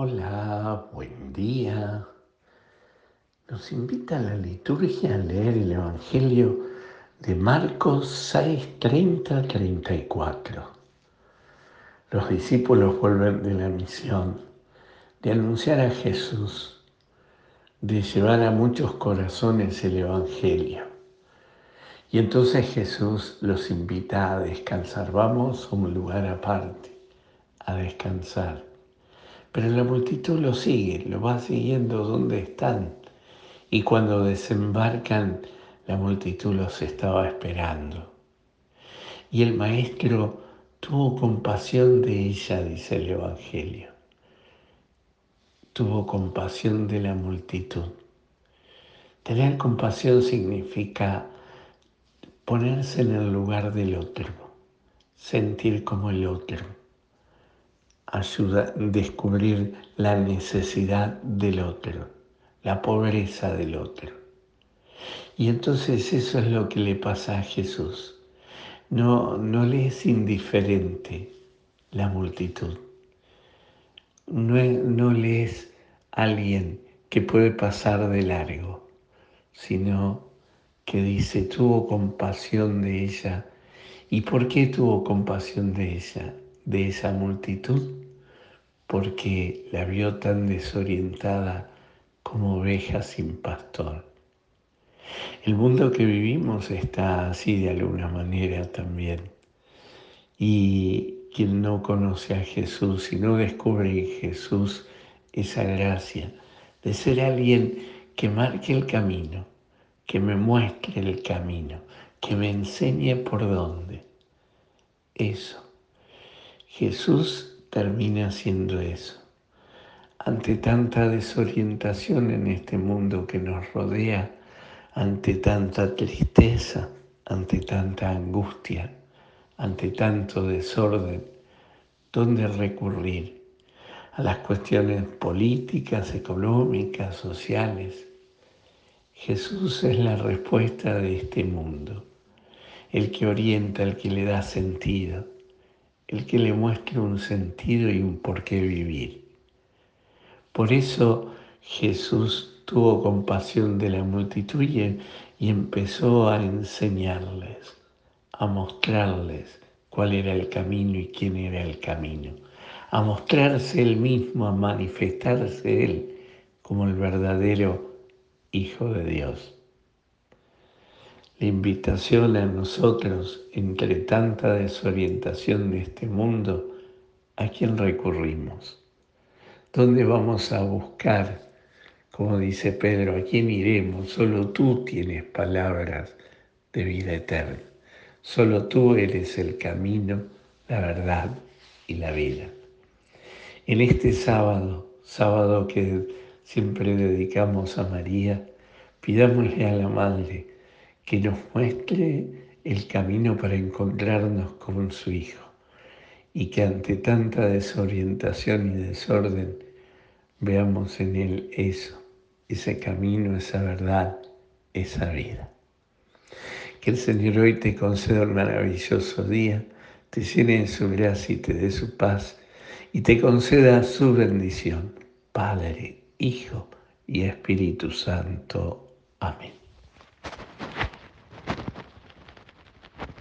Hola, buen día. Nos invita a la liturgia a leer el Evangelio de Marcos 6, 30, 34. Los discípulos vuelven de la misión de anunciar a Jesús, de llevar a muchos corazones el Evangelio. Y entonces Jesús los invita a descansar. Vamos a un lugar aparte, a descansar. Pero la multitud lo sigue, lo va siguiendo donde están. Y cuando desembarcan, la multitud los estaba esperando. Y el maestro tuvo compasión de ella, dice el Evangelio. Tuvo compasión de la multitud. Tener compasión significa ponerse en el lugar del otro, sentir como el otro ayuda a descubrir la necesidad del otro, la pobreza del otro. Y entonces eso es lo que le pasa a Jesús. No, no le es indiferente la multitud. No, no le es alguien que puede pasar de largo, sino que dice, tuvo compasión de ella. ¿Y por qué tuvo compasión de ella? De esa multitud porque la vio tan desorientada como oveja sin pastor. El mundo que vivimos está así de alguna manera también. Y quien no conoce a Jesús y no descubre en Jesús esa gracia de ser alguien que marque el camino, que me muestre el camino, que me enseñe por dónde. Eso Jesús termina haciendo eso. Ante tanta desorientación en este mundo que nos rodea, ante tanta tristeza, ante tanta angustia, ante tanto desorden, ¿dónde recurrir? A las cuestiones políticas, económicas, sociales. Jesús es la respuesta de este mundo, el que orienta, el que le da sentido el que le muestre un sentido y un por qué vivir. Por eso Jesús tuvo compasión de la multitud y, empezó a enseñarles, a mostrarles cuál era el camino y quién era el camino, a mostrarse él mismo, a manifestarse él como el verdadero Hijo de Dios la invitación a nosotros, entre tanta desorientación de este mundo, ¿a quién recurrimos? ¿Dónde vamos a buscar? Como dice Pedro, ¿a quién iremos? Solo tú tienes palabras de vida eterna. Solo tú eres el camino, la verdad y la vida. En este sábado, sábado que siempre dedicamos a María, pidámosle a la Madre, que nos muestre el camino para encontrarnos con su Hijo y que ante tanta desorientación y desorden veamos en Él eso, ese camino, esa verdad, esa vida. Que el Señor hoy te conceda un maravilloso día, te llene de su gracia y te dé su paz y te conceda su bendición, Padre, Hijo y Espíritu Santo. Amén.